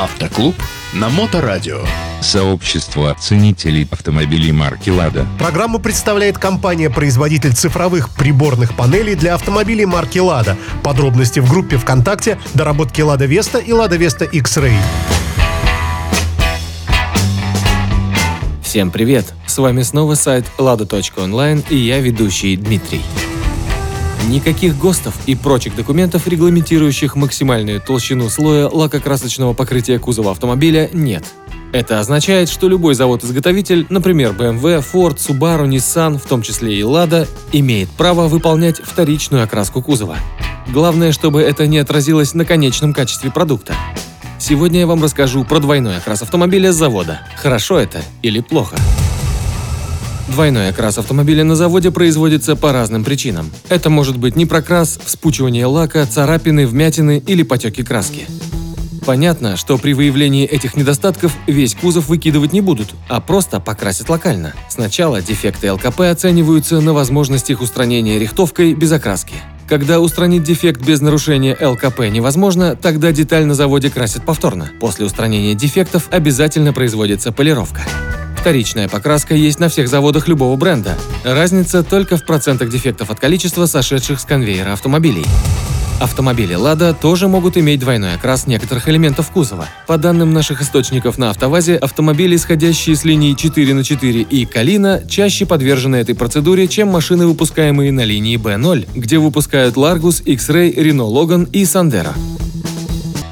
Автоклуб на Моторадио. Сообщество ценителей автомобилей марки «Лада». Программу представляет компания-производитель цифровых приборных панелей для автомобилей марки «Лада». Подробности в группе ВКонтакте «Доработки Лада Веста» и «Лада Веста X-Ray». Всем привет! С вами снова сайт lada.online и я ведущий Дмитрий. Никаких ГОСТов и прочих документов, регламентирующих максимальную толщину слоя лакокрасочного покрытия кузова автомобиля, нет. Это означает, что любой завод-изготовитель, например BMW, Ford, Subaru, Nissan, в том числе и Lada, имеет право выполнять вторичную окраску кузова. Главное, чтобы это не отразилось на конечном качестве продукта. Сегодня я вам расскажу про двойной окрас автомобиля с завода. Хорошо это или плохо? Двойной окрас автомобиля на заводе производится по разным причинам. Это может быть непрокрас, вспучивание лака, царапины, вмятины или потеки краски. Понятно, что при выявлении этих недостатков весь кузов выкидывать не будут, а просто покрасят локально. Сначала дефекты ЛКП оцениваются на возможность их устранения рихтовкой без окраски. Когда устранить дефект без нарушения ЛКП невозможно, тогда деталь на заводе красят повторно. После устранения дефектов обязательно производится полировка. Вторичная покраска есть на всех заводах любого бренда. Разница только в процентах дефектов от количества сошедших с конвейера автомобилей. Автомобили «Лада» тоже могут иметь двойной окрас некоторых элементов кузова. По данным наших источников на «АвтоВАЗе», автомобили, исходящие с линии 4 на 4 и «Калина», чаще подвержены этой процедуре, чем машины, выпускаемые на линии B0, где выпускают «Ларгус», X-Ray, Renault Logan и «Сандера».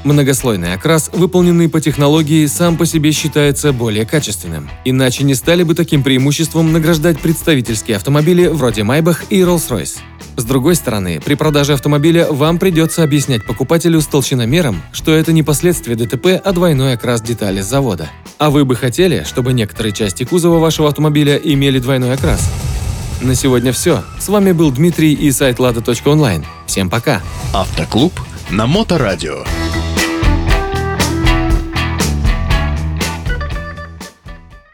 Многослойный окрас, выполненный по технологии, сам по себе считается более качественным. Иначе не стали бы таким преимуществом награждать представительские автомобили вроде Maybach и Rolls-Royce. С другой стороны, при продаже автомобиля вам придется объяснять покупателю с толщиномером, что это не последствия ДТП, а двойной окрас детали с завода. А вы бы хотели, чтобы некоторые части кузова вашего автомобиля имели двойной окрас? На сегодня все. С вами был Дмитрий и сайт lada.online. Всем пока! Автоклуб на Моторадио.